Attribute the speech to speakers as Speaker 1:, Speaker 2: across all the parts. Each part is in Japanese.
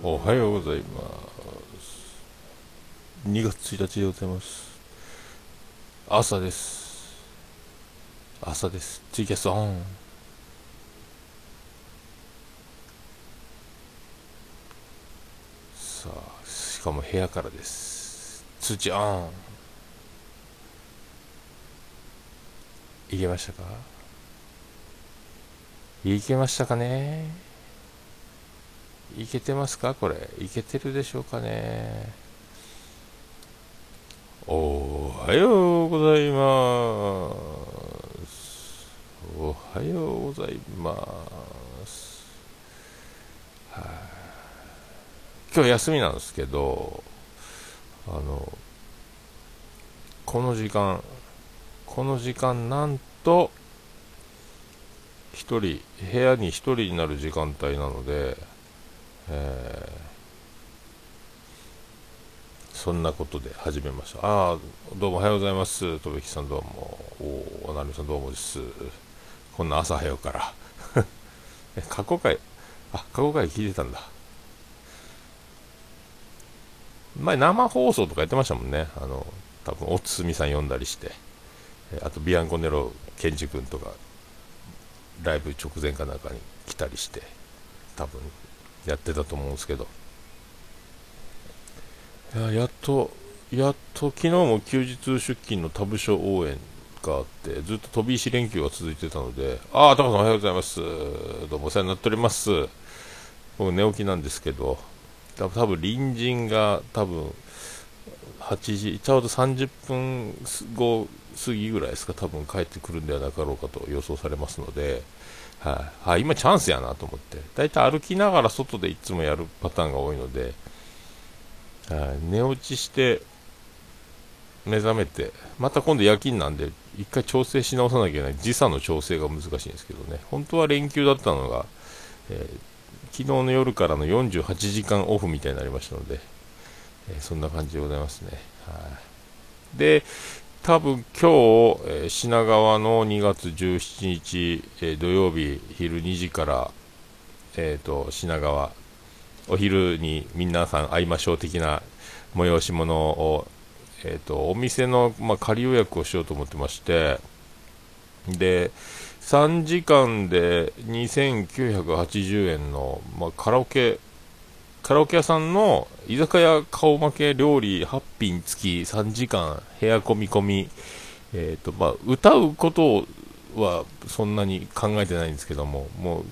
Speaker 1: おはようございます。2月1日でございます。朝です。朝です。ツイキャスオン。さあしかも部屋からです。通知オン。いけましたか？いけましたかね？いけてますか？これ。いけてるでしょうかね。おはようございます。おはようございます。は今日休みなんですけどあのこの時間この時間なんと1人部屋に1人になる時間帯なので、そんなことで始めました。ああどうもおはようございます。とべきさんどうも。おおなるみさんどうもです。こんな朝早うから。過去回。あ過去回聞いてたんだ。前生放送とかやってましたもんね。あの多分おつみさん呼んだりして。あとビアンコネロケンジ君とかライブ直前かなんかに来たりして。多分やってたと思うんですけど。いややっとやっと昨日も休日出勤の他部署応援があってずっと飛び石連休が続いてたのでああタカさんおはようございます。どうもお世話になっております。僕寝起きなんですけど多分隣人が多分8時ちょうど30分後過ぎぐらいですか多分帰ってくるんではなかろうかと予想されますので、はい、あ、今チャンスやなと思って。大体歩きながら外でいつもやるパターンが多いので、はい、寝落ちして目覚めてまた今度夜勤なんで一回調整し直さなきゃいけない。時差の調整が難しいんですけどね。本当は連休だったのが、えー、昨日の夜からの48時間オフみたいになりましたので、えー、そんな感じでございますね。はい、で、多分今日、えー、品川の2月17日、えー、土曜日昼2時から、えーと、品川お昼に皆さん会いましょう的な催し物を、えーと、お店の、まあ、仮予約をしようと思ってましてで3時間で2980円の、まあ、カラオケカラオケ屋さんの居酒屋顔負け料理8品付き3時間部屋込み込み、えーとまあ、歌うことはそんなに考えてないんですけどももう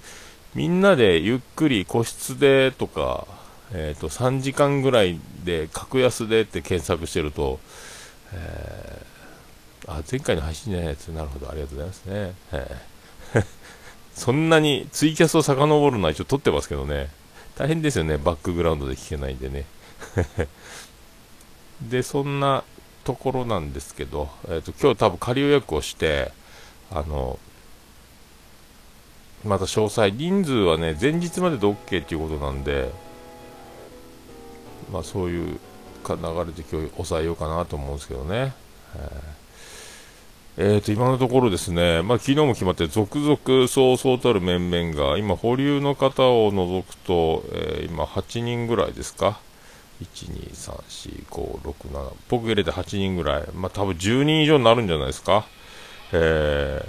Speaker 1: みんなでゆっくり個室でとか、えー、と3時間ぐらいで格安でって検索してると、えー、あ前回の配信じゃないやつなるほどありがとうございますね、えー、そんなにツイキャスを遡るのは一応撮ってますけどね。大変ですよね、バックグラウンドで聞けないんでね。で、そんなところなんですけど、えーと、今日多分仮予約をして、あの、また詳細、人数はね、前日までで OK っていうことなんで、まあそういう流れで今日抑えようかなと思うんですけどね。えーえー、と今のところですね、まあ、昨日も決まって続々そうそうたる面々が今、保留の方を除くと、えー、今8人ぐらいですか？1、2、3、4、5、6、7僕入れて8人ぐらい、まあ、多分10人以上になるんじゃないですか、え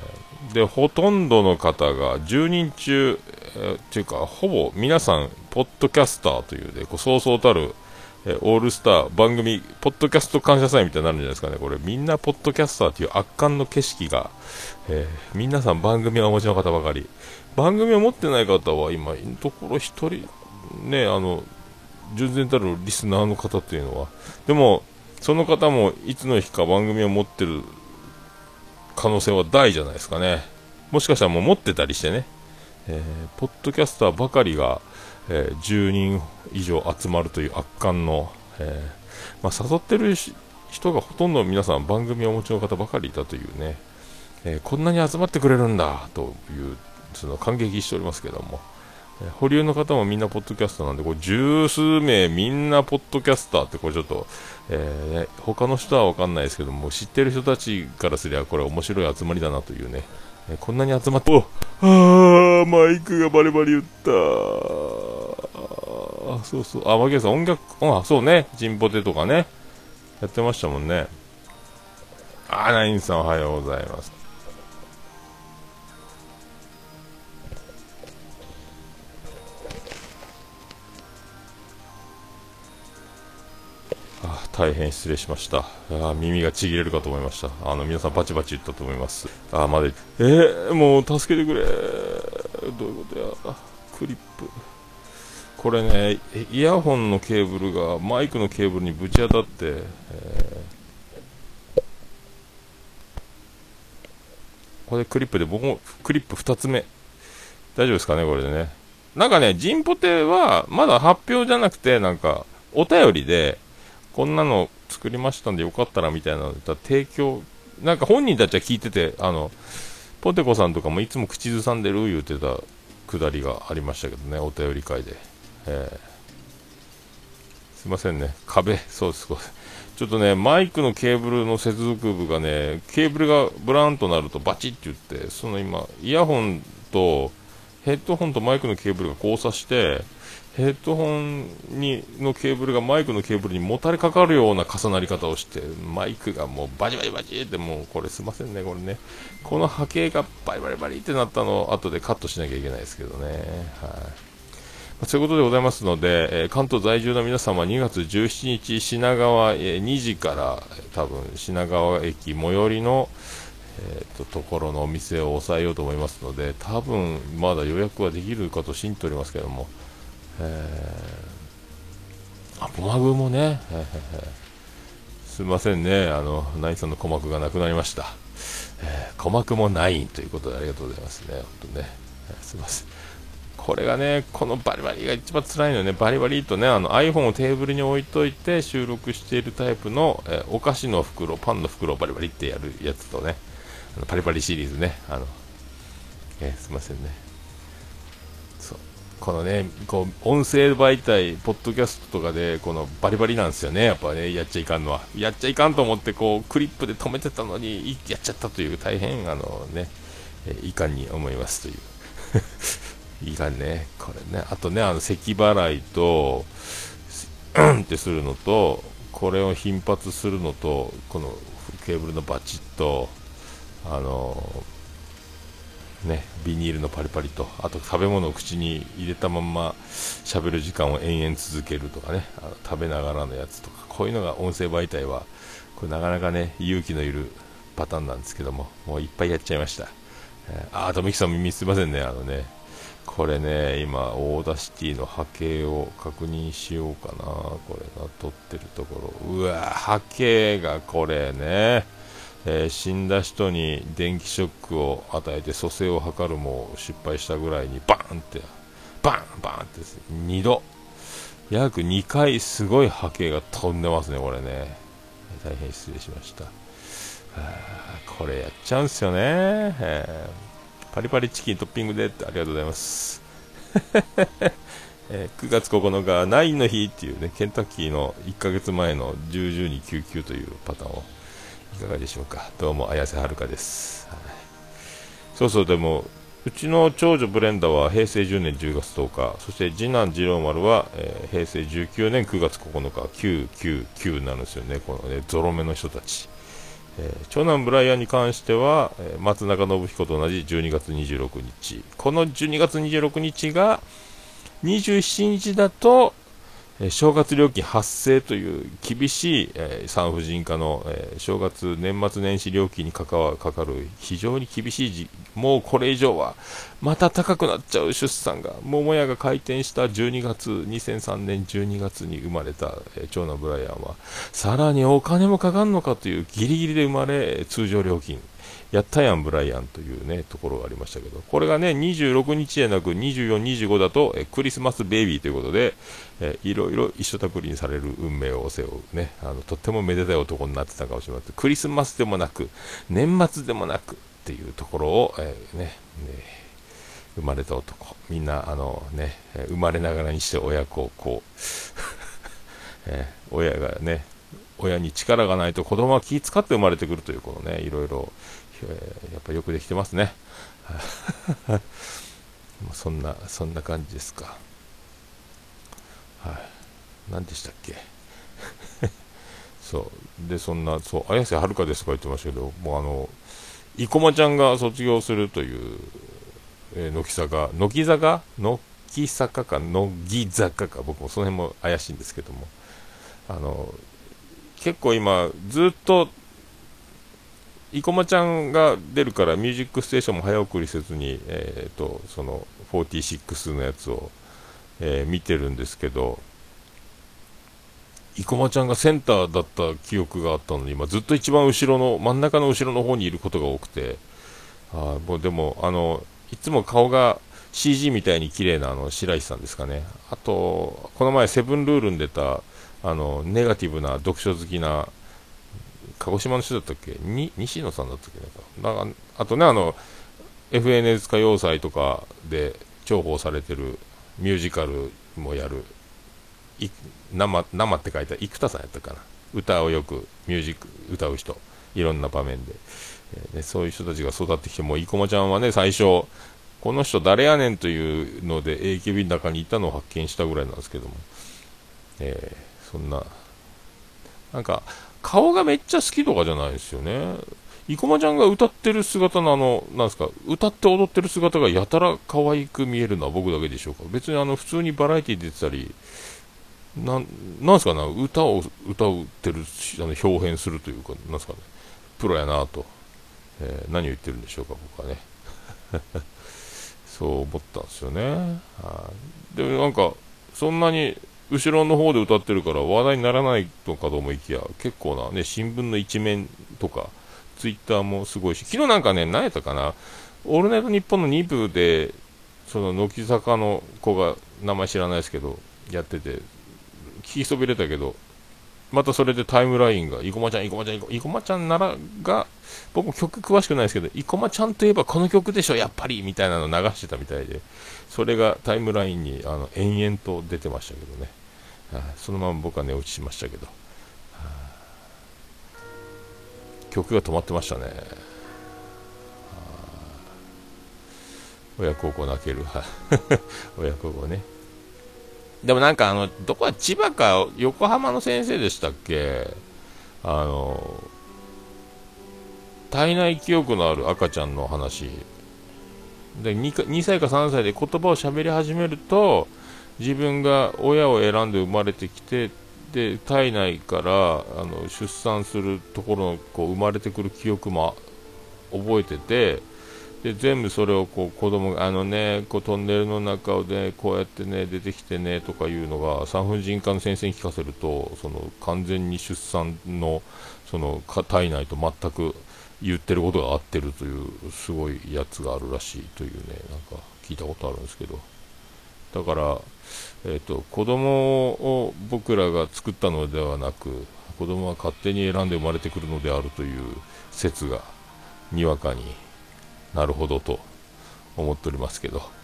Speaker 1: ー、でほとんどの方が10人中、えー、っていうかほぼ皆さんポッドキャスターというでこうそうそうたるえオールスター番組、ポッドキャスト感謝祭みたいになるんじゃないですかね、これ、みんなポッドキャスターという圧巻の景色が、えー、皆さん番組をお持ちの方ばかり、番組を持ってない方は今、ところ1人、ね、あの、純然たるリスナーの方っていうのは、でも、その方もいつの日か番組を持ってる可能性は大じゃないですかね。もしかしたらもう持ってたりしてね、えー、ポッドキャスターばかりが、えー、10人以上集まるという圧巻の、えー、まあ、誘ってる人がほとんど皆さん番組をお持ちの方ばかりいたというね、えー、こんなに集まってくれるんだというその感激しておりますけども、え保留の方もみんなポッドキャスターなんでこれ十数名みんなポッドキャスターってこれちょっと、えー、他の人は分かんないですけども知ってる人たちからすればこれ面白い集まりだなというね、えこんなに集まっておあマイクがバリバリ言った。あ、そうそう。あ、マキさん音楽、あ、そうね。ジンポテとかね。やってましたもんね。あ、ナインさんおはようございます。大変失礼しました。あ耳がちぎれるかと思いました。あの、皆さんバチバチ言ったと思います。あまだ、えー、もう助けてくれ。どういうことや。クリップ。これね、イヤホンのケーブルがマイクのケーブルにぶち当たって、えー、これクリップで僕もクリップ2つ目。大丈夫ですかね、これでね。なんかね、ジンポテはまだ発表じゃなくて、なんか、お便りで、こんなの作りましたんでよかったらみたいなの提供、なんか本人たちは聞いてて、あの、ポテコさんとかもいつも口ずさんでる言うてたくだりがありましたけどね、お便り会で。えー、すいませんね、壁、そうです、ちょっとね、マイクのケーブルの接続部がね、ケーブルがブランとなるとバチッて言って、その今、イヤホンとヘッドホンとマイクのケーブルが交差して、ヘッドホンにのケーブルがマイクのケーブルにもたれかかるような重なり方をしてマイクがもうバチバチバチってもうこれすいませんねこれね。この波形がバリバリバリってなったのを後でカットしなきゃいけないですけどね。はい。そういうことでございますので、えー、関東在住の皆様2月17日品川、えー、2時から多分品川駅最寄りのえーと、ところのお店を抑えようと思いますので多分まだ予約はできるかと信じておりますけどもえー、あ、ポマグもね、すみませんね、あの、ナインさんの鼓膜がなくなりました。えー、鼓膜もないということでありがとうございますね、本当ね、えー、すみません。これがね、このバリバリが一番辛いのね、バリバリとね、あの iPhone をテーブルに置いといて収録しているタイプの、えー、お菓子の袋、パンの袋をバリバリってやるやつとね、あのパリパリシリーズね、あの、えー、すみませんね。このね、こう、音声媒体、ポッドキャストとかで、このバリバリなんですよね、やっぱね、やっちゃいかんのは。やっちゃいかんと思って、こう、クリップで止めてたのに、やっちゃったという、大変、あのね、えいかんに思いますという。いかね、これね。あとね、あの、咳払いと、うんってするのと、これを頻発するのと、このケーブルのバチッと、あのね、ビニールのパリパリと、あと食べ物を口に入れたまま喋る時間を延々続けるとかね、あの食べながらのやつとか、こういうのが音声媒体は、これなかなかね、勇気のいるパターンなんですけども、もういっぱいやっちゃいました。えー、あ、とみきさん耳すいませんね、あのね、これね、今、 Audacity の波形を確認しようかな、これが撮ってるところ、うわ波形がこれね、えー、死んだ人に電気ショックを与えて蘇生を図るも失敗したぐらいにバーンってバンバンって2度。約2回すごい波形が飛んでますねこれね。大変失礼しました。これやっちゃうんすよね、えー、パリパリチキントッピングでってありがとうございます。えー、9月9日、ナインの日っていうね、ケンタッキーの1ヶ月前の10、10に99というパターンをいかがでしょうか。どうも綾瀬はるかです、はい、そうそうでもうちの長女ブレンダは平成10年10月10日そして次男次郎丸は、えー、平成19年9月9日999なんですよねこのねゾロ目の人たち。えー、長男ブライアンに関しては、えー、松中信彦と同じ12月26日。この12月26日が27日だとえ正月料金発生という厳しい、えー、産婦人科の、えー、正月年末年始料金にかかかかる非常に厳しい時もうこれ以上はまた高くなっちゃう出産が桃屋が開店した12月2003年12月に生まれた、えー、長男ブライアンはさらにお金もかかるのかというギリギリで生まれ通常料金やったやん、ブライアンというね、ところがありましたけど、これがね、26日じゃなく24、25だと、えクリスマスベイビーということで、えいろいろ一緒たくりにされる運命を背負うね、あの、とってもめでたい男になってたかもしれません。クリスマスでもなく、年末でもなくっていうところを、えー、ね、ね生まれた男。みんな、あのね、生まれながらにして親子をこう、えー、親がね、親に力がないと子供は気使って生まれてくるというこのね、いろいろやっぱよくできてますね。そんな、そんな感じですか。はい、何でしたっけ？そう。でそんなそう綾瀬はるかですとか言ってましたけどもうあの生駒ちゃんが卒業するという、えー、乃木坂乃木坂？乃木坂か乃木坂か。僕もその辺も怪しいんですけども。あの結構今ずっと生駒ちゃんが出るから「ミュージックステーション」も早送りせずに、えーと、その46のやつを、えー、見てるんですけど生駒ちゃんがセンターだった記憶があったのに今ずっと一番後ろの真ん中の後ろの方にいることが多くてあもうでもあのいつも顔が CG みたいに綺麗なあの白石さんですかね。あとこの前セブンルールに出たあのネガティブな読書好きな鹿児島の人だったっけ？に西野さんだったっけ？なんか。かあとねあの FNS 歌謡祭とかで重宝されてるミュージカルもやる。生生って書いた生田さんやったかな？歌をよくミュージック歌う人。いろんな場面で、えー、ね、そういう人たちが育ってきてもう生駒ちゃんはね最初この人誰やねんというので AKB の中にいたのを発見したぐらいなんですけども、えー、そんななんか顔がめっちゃ好きとかじゃないですよね生駒ちゃんが歌ってる姿のあの、なんですか、歌って踊ってる姿がやたら可愛く見えるのは僕だけでしょうか。別にあの、普通にバラエティ出てたり、なん、なんすかな、歌を歌ってる、あの表現するというか、なんすかね、プロやなと、えー、何を言ってるんでしょうか、僕はね。そう思ったんですよね。はでもなんか、そんなに後ろの方で歌ってるから話題にならないのかと思いきや、結構なね、新聞の一面とか、ツイッターもすごいし、昨日なんかね、何やったかな、オールナイトニッポンの2部で、その乃木坂の子が、名前知らないですけど、やってて、聞きそびれたけど、またそれでタイムラインが、生駒ちゃん、生駒ちゃん、生駒ちゃんならが、僕も曲詳しくないですけど、生駒ちゃんといえばこの曲でしょ、やっぱりみたいなの流してたみたいで、それがタイムラインにあの延々と出てましたけどね、はあ、そのまま僕は寝落ちしましたけど、はあ、曲が止まってましたね。はあ、親孝行泣ける、親孝行ね。でもなんかあの、どこは千葉か横浜の先生でしたっけ？あの、体内記憶のある赤ちゃんの話。で 2, 2歳か3歳で言葉を喋り始めると、自分が親を選んで生まれてきて、で体内からあの出産するところのこう生まれてくる記憶も覚えてて、で全部それをこう子供があのねこうトンネルの中をねこうやってね出てきてねとかいうのが産婦人科の先生に聞かせるとその完全に出産のその体内と全く言ってることが合ってるというすごいやつがあるらしいというねなんか聞いたことあるんですけどだから、えーと、子供を僕らが作ったのではなく子供は勝手に選んで生まれてくるのであるという説がにわかになるほどと思っておりますけど。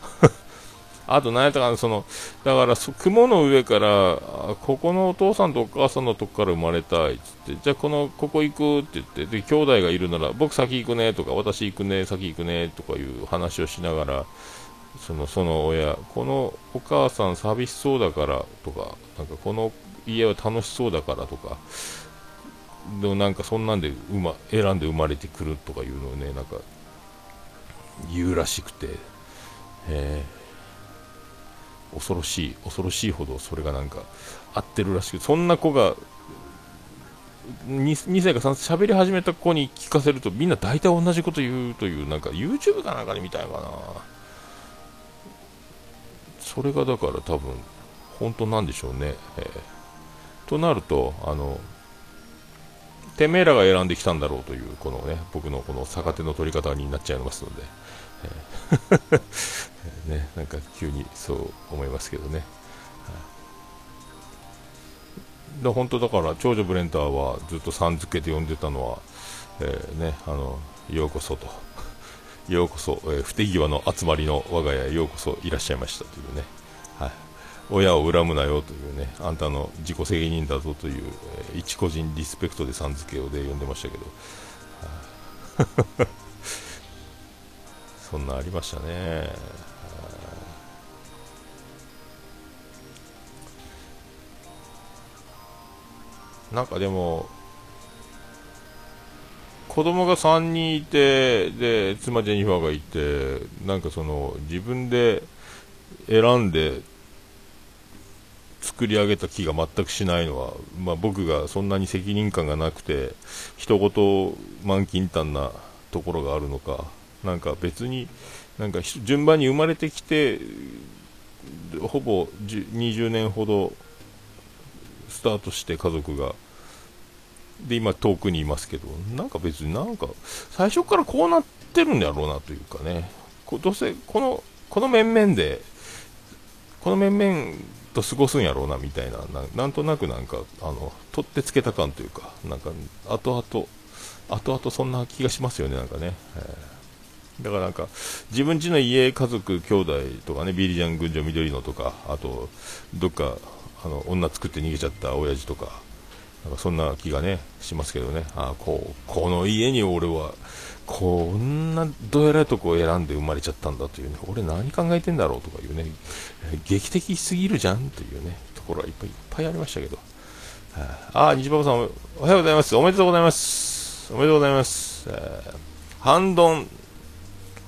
Speaker 1: あと何やったかな、その、だから雲の上から、ここのお父さんとお母さんのとこから生まれたいつって、じゃあこの、ここ行くって言って、で、兄弟がいるなら、僕先行くねとか、私行くね、先行くねとかいう話をしながら、その、その親、このお母さん寂しそうだからとか、なんかこの家は楽しそうだからとか、でもなんかそんなんで、ま、選んで生まれてくるとかいうのをね、なんか言うらしくて、えー、恐ろしい、恐ろしいほどそれがなんか合ってるらしく、そんな子が 2, 2歳か3歳喋り始めた子に聞かせるとみんな大体同じこと言うという、なんか YouTube かなんかで見たいかな。それがだから多分本当なんでしょうね。えー、となると、あの、てめえらが選んできたんだろうという、このね、僕のこの逆手の取り方になっちゃいますので、えー。ね、なんか急にそう思いますけどね。で本当だから長女ブレンターはずっとさん付けで呼んでたのは、えー、ね、あのようこそと、ようこそ、えー、不手際の集まりの我が家へようこそいらっしゃいましたというね、はい、親を恨むなよというね、あんたの自己責任だぞという、えー、一個人リスペクトでさん付けをで呼んでましたけど、そんなありましたね。なんかでも、子供が3人いて、で、妻ジェニファーがいて、なんかその、自分で選んで作り上げた気が全くしないのは、まあ、僕がそんなに責任感がなくて、人事満金丹なところがあるのか、なんか別に、なんか順番に生まれてきて、ほぼ20年ほどスタートして家族が。で、今遠くにいますけど、なんか別になんか、最初からこうなってるんだろうなというかね、どうせ、この、この面々で、この面々と過ごすんやろうなみたいな、ななんとなくなんか、あの、取ってつけた感というか、なんか、後々、後々そんな気がしますよね、なんかね。えー、だからなんか、自分家の家、家族、兄弟とかね、ビリジャン、群青、緑野とか、あと、どっか、あの、女作って逃げちゃった親父とか、なんかそんな気がね、しますけどね。あこう、この家に俺は、こんなどえらいとこを選んで生まれちゃったんだというね、俺何考えてんだろうとかいうね、劇的すぎるじゃんというね、ところはいっぱいいっぱいありましたけど。ああ、西馬場さん、おはようございます。おめでとうございます。おめでとうございます。えー、半ドン、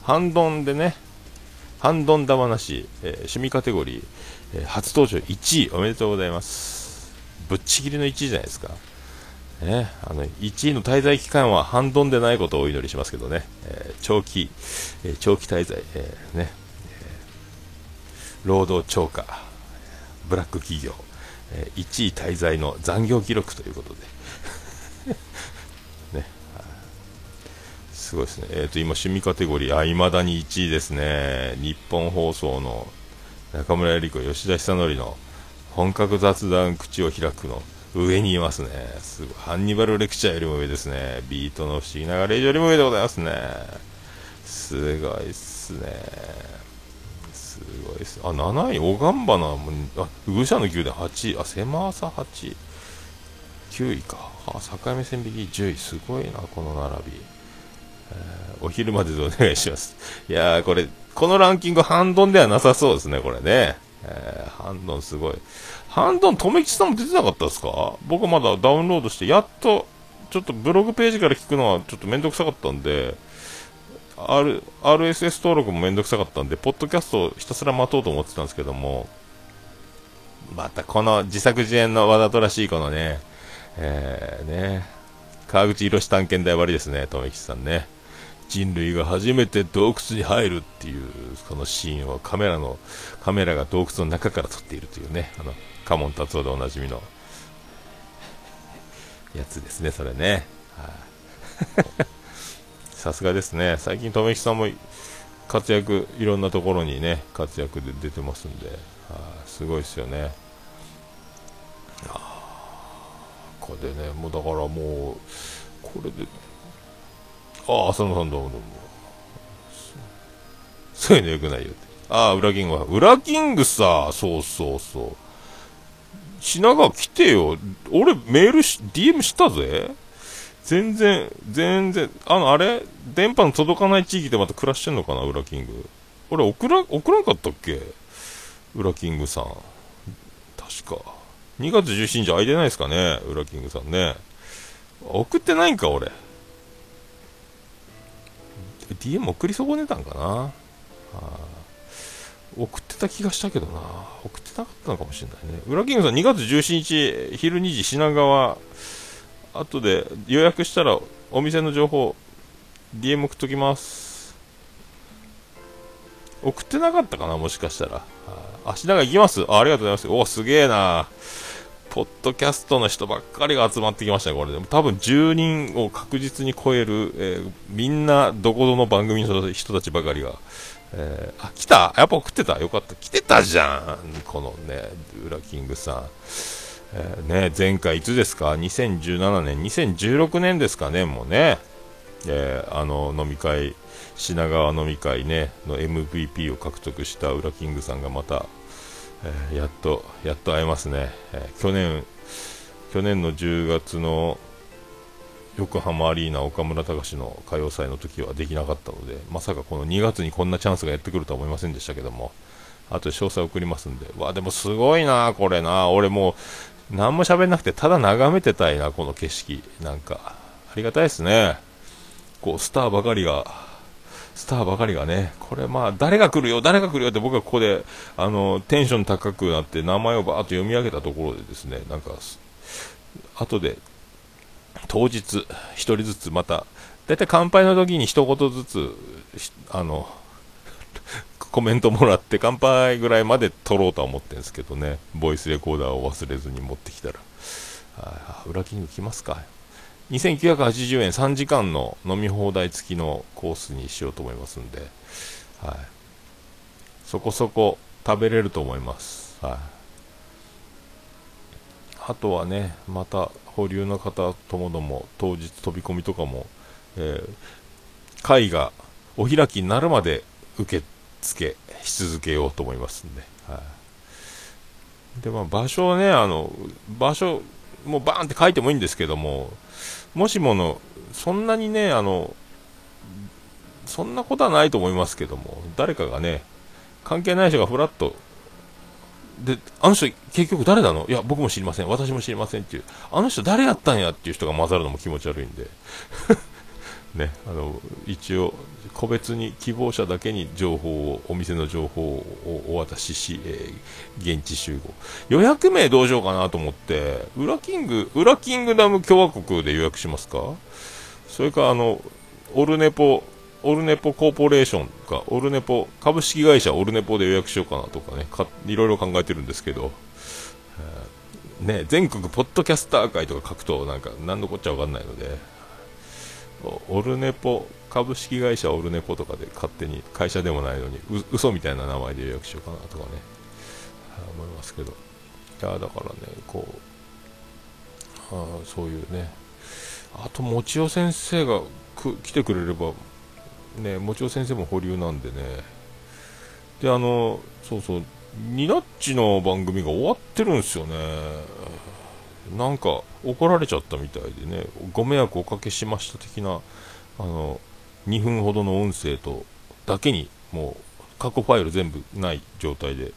Speaker 1: 半ドンでね、半ドン玉なし、えー、趣味カテゴリー、えー、初登場1位、おめでとうございます。ぶっちぎりの1位じゃないですか。ね、あの1位の滞在期間は半ドンでないことをお祈りしますけどね、えー、長期、えー、長期滞在、えー、ね、え労働超過、ブラック企業、え1位滞在の残業記録ということで、ね、すごいですね、えーと、今、趣味カテゴリー、あ、未だに1位ですね、日本放送の中村江里子、吉田久典の本格雑談口を開くの。上にいますね。すごい。ハンニバルレクチャーよりも上ですね。ビートの不思議なガレージよりも上でございますね。すごいっすね。すごいっす。あ、7位、オガンバナも、あ、ウシャの9で8位、あ、狭さ8位。9位か。あ、境目線引き10位。すごいな、この並び。え、お昼まででお願いします。いやー、これ、このランキング半ドンではなさそうですね、これね。えー、ハンドンすごい。ハンドン、とめきさんも出てなかったですか？僕まだダウンロードして、やっと、ちょっとブログページから聞くのはちょっとめんどくさかったんで、R、RSS 登録もめんどくさかったんで、ポッドキャストをひたすら待とうと思ってたんですけども、またこの自作自演のわざとらしいこのね、えー、ね、川口博探検隊割りですね、とめきさんね。人類が初めて洞窟に入るっていうそのシーンをカメラのカメラが洞窟の中から撮っているというねあのカモン達夫でおなじみのやつですねそれね さすがですね最近留吉さんも活躍いろんなところにね活躍で出てますんで、すごいですよねこれでねもうだからもうこれでああ、浅野さんどうもどうも。そういうのよくないよって。ああ、裏キングは。裏キングさ、そうそうそう。品川来てよ。俺メールし、DM したぜ。全然、全然、あの、あれ？電波の届かない地域でまた暮らしてんのかな、裏キング。俺送ら、送らんかったっけ？裏キングさん。確か。2月17日空いてないですかね、裏キングさんね。送ってないんか、俺。DM 送り損ねたんかな、はあ、送ってた気がしたけどな。送ってなかったのかもしれないね。裏キングさん2月17日昼2時品川後で予約したらお店の情報 DM 送っときます。送ってなかったかなもしかしたら、あ、足長行きます。あありがとうございます。おすげえな。ポッドキャストの人ばっかりが集まってきましたね、これでも多分10人を確実に超える、えー、みんなどこぞの番組の人たちばかりが、えー、あ、来た？やっぱ送ってた？よかった。来てたじゃんこのね、ウラキングさん。えー、ね、前回いつですか ?2017 年、2016年ですかね、もうね。えー、あの飲み会、品川飲み会ね、の MVP を獲得したウラキングさんがまた、えー、やっと、やっと会えますね、えー、去年、去年の10月の横浜アリーナ岡村隆史の歌謡祭の時はできなかったので、まさかこの2月にこんなチャンスがやってくるとは思いませんでしたけども、あと詳細送りますんで、わ、でもすごいな、これな、俺もう何も喋んなくて、ただ眺めてたいな、この景色。なんか、ありがたいですね。こう、スターばかりが、スターばかりがね、これまあ、誰が来るよ、誰が来るよって僕はここで、あの、テンション高くなって名前をバーッと読み上げたところでですね、なんか、後で、当日、1人ずつまた、だいたい乾杯の時に一言ずつ、あの、コメントもらって乾杯ぐらいまで撮ろうとは思ってるんですけどね、ボイスレコーダーを忘れずに持ってきたら、あ裏キング来ますか。2980円3時間の飲み放題付きのコースにしようと思いますんで、はい、そこそこ食べれると思います。はい。あとはね、また保留の方ともども当日飛び込みとかも、えー、会がお開きになるまで受け付けし続けようと思いますんで、はい、でまあ、場所はねあの場所もうバーンって書いてもいいんですけどももしものそんなにねあのそんなことはないと思いますけども誰かがね関係ない人がふらっとで、あの人、結局誰なの？いや、僕も知りません。私も知りませんっていう。あの人誰やったんやっていう人が混ざるのも気持ち悪いんで。ね、あの、一応、個別に希望者だけに情報を、お店の情報をお渡しし、えー、現地集合。予約名どうしようかなと思って、ウラキング、ウラキングダム共和国で予約しますか？それか、あの、オルネポ、オルネポコーポレーションか、オルネポ、株式会社オルネポで予約しようかなとかね、かいろいろ考えてるんですけど、えー、ね、全国ポッドキャスター会とか書くと、なんか、何のこっちゃわかんないので、オルネポ、株式会社オルネポとかで勝手に会社でもないのに、う嘘みたいな名前で予約しようかなとかね、思いますけど、いや、だからね、こう、あそういうね、あと、もちお先生が来てくれれば、ね、もちろん先生も保留なんでね。で、あの、そうそう、ニナッチの番組が終わってるんですよね。なんか怒られちゃったみたいでね、ご迷惑おかけしました的な、あの、2分ほどの音声と、だけに、もう、過去ファイル全部ない状態で、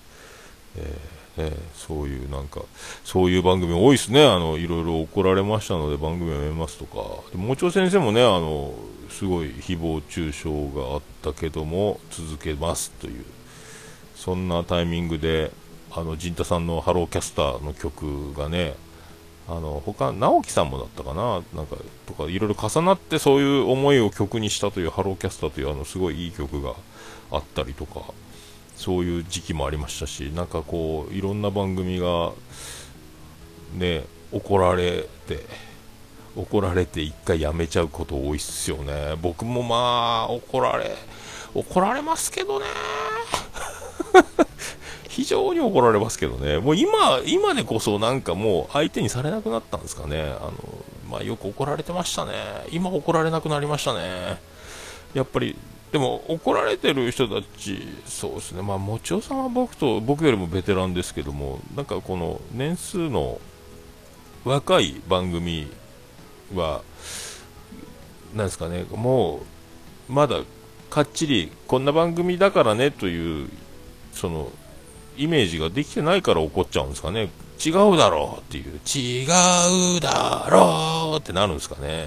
Speaker 1: えーね、そういうなんか、そういう番組多いですね、あのいろいろ怒られましたので番組をやめますとか、でもちろん先生もね、あのすごい誹謗中傷があったけども、続けますという、そんなタイミングで、あの陣太さんのハローキャスターの曲がね、あの他直樹さんもだったかな、なんかとかいろいろ重なってそういう思いを曲にしたというハローキャスターというあのすごいいい曲があったりとか。そういう時期もありましたしなんかこういろんな番組がね怒られて怒られて一回やめちゃうこと多いっすよね僕もまあ怒られ怒られますけどね非常に怒られますけどね。もう今今でこそなんかもう相手にされなくなったんですかね。あのまあ、よく怒られてましたね。今怒られなくなりましたね。やっぱりでも怒られてる人たち、そうですね、まあ、もちおさんは僕と僕よりもベテランですけども、なんかこの年数の若い番組は、なんですかね、もうまだかっちりこんな番組だからねというそのイメージができてないから怒っちゃうんですかね、違うだろうっていう、違うだろうってなるんですかね、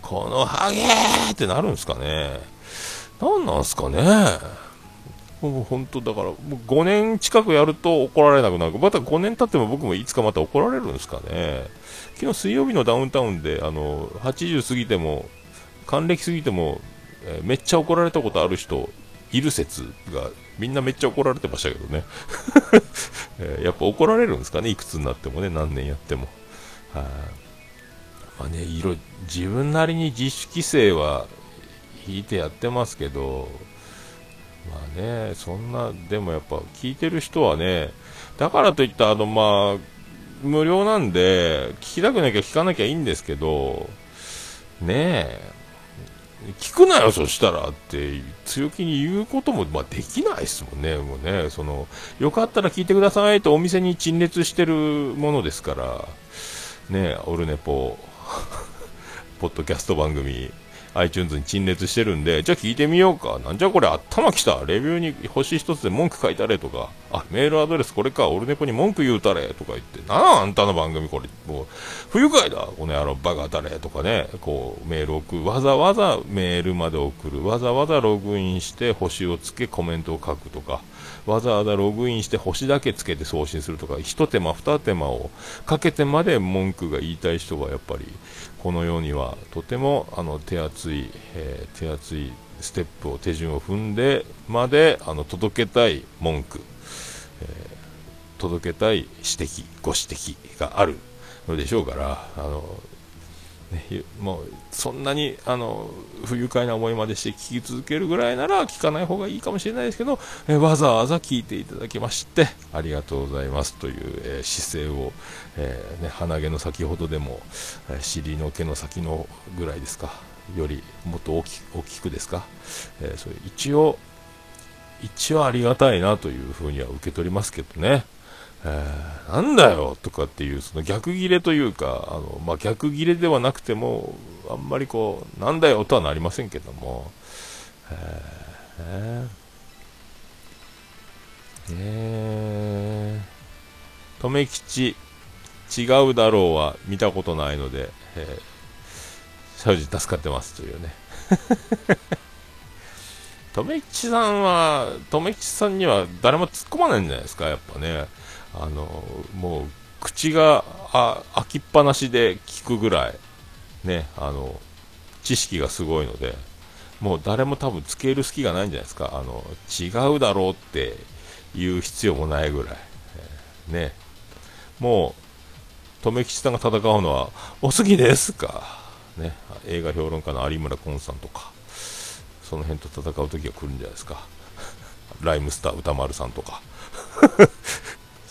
Speaker 1: このハゲーってなるんですかね。何なんすかね。もう本当だから、もう5年近くやると怒られなくなる。また5年経っても僕もいつかまた怒られるんですかね。昨日水曜日のダウンタウンで、あの、80過ぎても、還暦過ぎても、え、めっちゃ怒られたことある人いる説が、みんなめっちゃ怒られてましたけどね。えー、やっぱ怒られるんですかね、いくつになってもね、何年やっても。はあ、まあね、いろ、自分なりに自主規制は弾いてやってますけど、まあね、そんな、でもやっぱ聞いてる人はね、だからといったあの、まあ、無料なんで、聞きたくなきゃ聞かなきゃいいんですけど、ねえ、聞くなよ、そしたらって強気に言うことも、まあ、できないですもんね、もうねそのよかったら聞いてくださいとお店に陳列してるものですから、ねオルネポ、ポッドキャスト番組、iTunes に陳列してるんで、じゃあ聞いてみようか。なんじゃこれ頭きた。レビューに星一つで文句書いたれとか、あ、メールアドレスこれか。オルネポに文句言うたれとか言って、なあ、あんたの番組これ、もう、不愉快だ。この野郎バカだれとかね、こう、メール送る。わざわざメールまで送る。わざわざログインして星をつけコメントを書くとか、わざわざログインして星だけつけて送信するとか、一手間二手間をかけてまで文句が言いたい人がやっぱり、この世にはとてもあの手厚い、えー、手厚いステップを手順を踏んでまであの届けたい文句、えー、届けたい指摘ご指摘があるのでしょうからあのね、もうそんなにあの不愉快な思いまでして聞き続けるぐらいなら聞かない方がいいかもしれないですけど、えわざわざ聞いていただきましてありがとうございますという、えー、姿勢を、えー、ね、鼻毛の先ほどでも、え尻の毛の先のぐらいですかよりもっと大き大きくですか、えー、それ一応一応ありがたいなというふうには受け取りますけどね。えー、なんだよとかっていう、その逆ギレというか、あの、まあ、逆ギレではなくても、あんまりこう、なんだよとはなりませんけども、えー、えー、留吉、違うだろうは見たことないので、えー、正直助かってますというね。留吉さんは、留吉さんには誰も突っ込まないんじゃないですか、やっぱね。あのもう口が開きっぱなしで聞くぐらい、ね、あの知識がすごいので、もう誰も多分つける隙がないんじゃないですか、あの違うだろうって言う必要もないぐらい、ね、もう、留吉さんが戦うのは、おすぎですか、ね、映画評論家の有村昆さんとか、その辺と戦う時が来るんじゃないですか、ライムスター歌丸さんとか。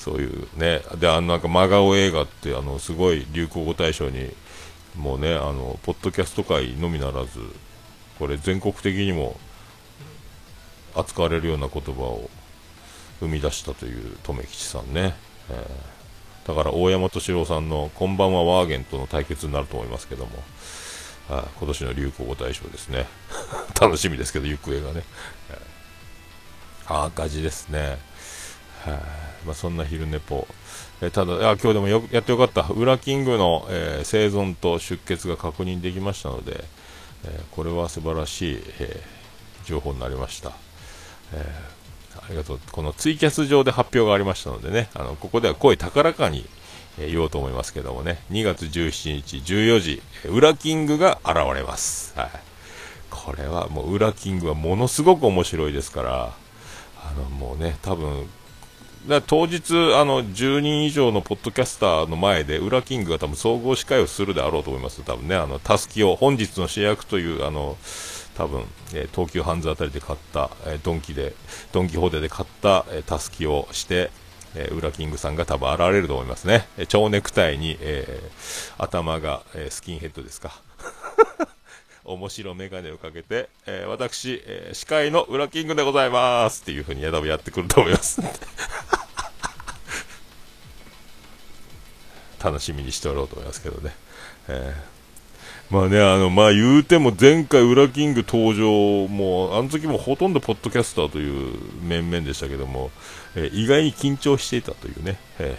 Speaker 1: そういうね、で、あのなんか真顔映画って、あのすごい流行語大賞に、もうね、あのポッドキャスト界のみならず、これ、全国的にも扱われるような言葉を生み出したという留吉さんね、えー、だから大山敏郎さんの「こんばんはワーゲン」との対決になると思いますけども、あ今年の流行語大賞ですね、楽しみですけど、行方がね、えー、赤字ですね。はあまあ、そんな昼寝ぽ、えー、ただあ今日でもよやってよかった。ウラキングの、えー、生存と出血が確認できましたので、えー、これは素晴らしい、え情報になりました、えありがとう。このツイキャス上で発表がありましたのでねあのここでは声高らかに、え言おうと思いますけどもね。2月17日14時ウラキングが現れます、はい、これはもうウラキングはものすごく面白いですからあのもうね多分だ当日、あの10人以上のポッドキャスターの前で、ウラキングが多分総合司会をするであろうと思います、多分ね、あのたすきを、本日の主役という、あの多分、えー、東急ハンズあたりで買った、えー、ドンキで、ドンキホーテで買ったたすきをして、えー、ウラキングさんが多分現れると思いますね。えー、蝶ネクタイに、えー、頭が、えー、スキンヘッドですか。面白メガネをかけて、えー、私、えー、司会のウラキングでございますっていう風に多分やってくると思います。楽しみにしておろうと思いますけどね。えー、まあね、あの、まあ言うても前回、ウラキング登場、もう、あの時もほとんどポッドキャスターという面々でしたけども、え、意外に緊張していたというね。え、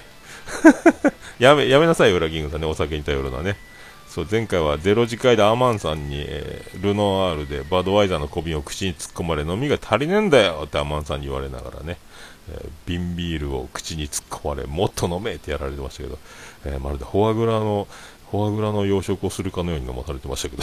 Speaker 1: やめ、やめなさい、ウラキングさんね、お酒に頼るのはね。そう前回はゼロ次会でアマンさんに、えー、ルノアールでバドワイザーの小瓶を口に突っ込まれ飲みが足りねえんだよってアマンさんに言われながらね、えー、瓶ビールを口に突っ込まれもっと飲めってやられてましたけど、えー、まるでフォアグラのフォアグラの養殖をするかのように飲まされてましたけど。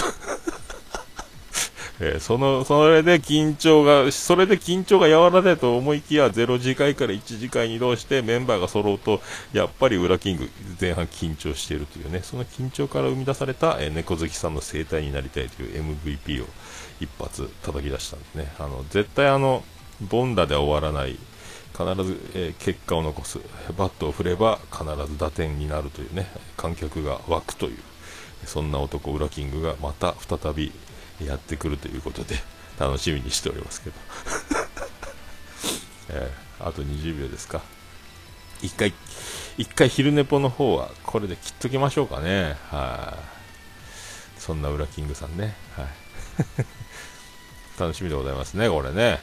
Speaker 1: えー、その、それで緊張が、それで緊張が和らいと思いきや、0次会から1次会に移動してメンバーが揃うと、やっぱり裏キング、前半緊張しているというね、その緊張から生み出された、えー、猫好きさんの生態になりたいという MVP を一発叩き出したんですね。あの、絶対あの、ボンダで終わらない、必ず、えー、結果を残す、バットを振れば必ず打点になるというね、観客が湧くという、そんな男、ウラキングがまた再びやってくるということで、楽しみにしておりますけど。えー、あと20秒ですか。一回、一回昼寝ぽの方はこれで切っときましょうかね。はい、そんな裏キングさんね。はい 楽しみでございますね、これね。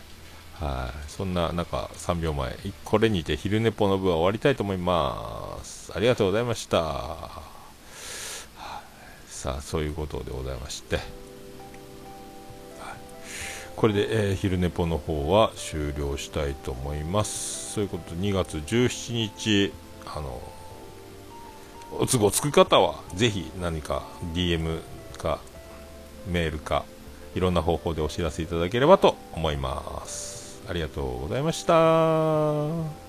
Speaker 1: はい。そんな、なんか3秒前、これにて昼寝ぽの部は終わりたいと思います。ありがとうございました。さあ、そういうことでございまして。これで、えー、昼寝ぽの方は終了したいと思います。そういうことで、2月17日、あの、お都合つく方は、ぜひ何か DM かメールか、いろんな方法でお知らせいただければと思います。ありがとうございました。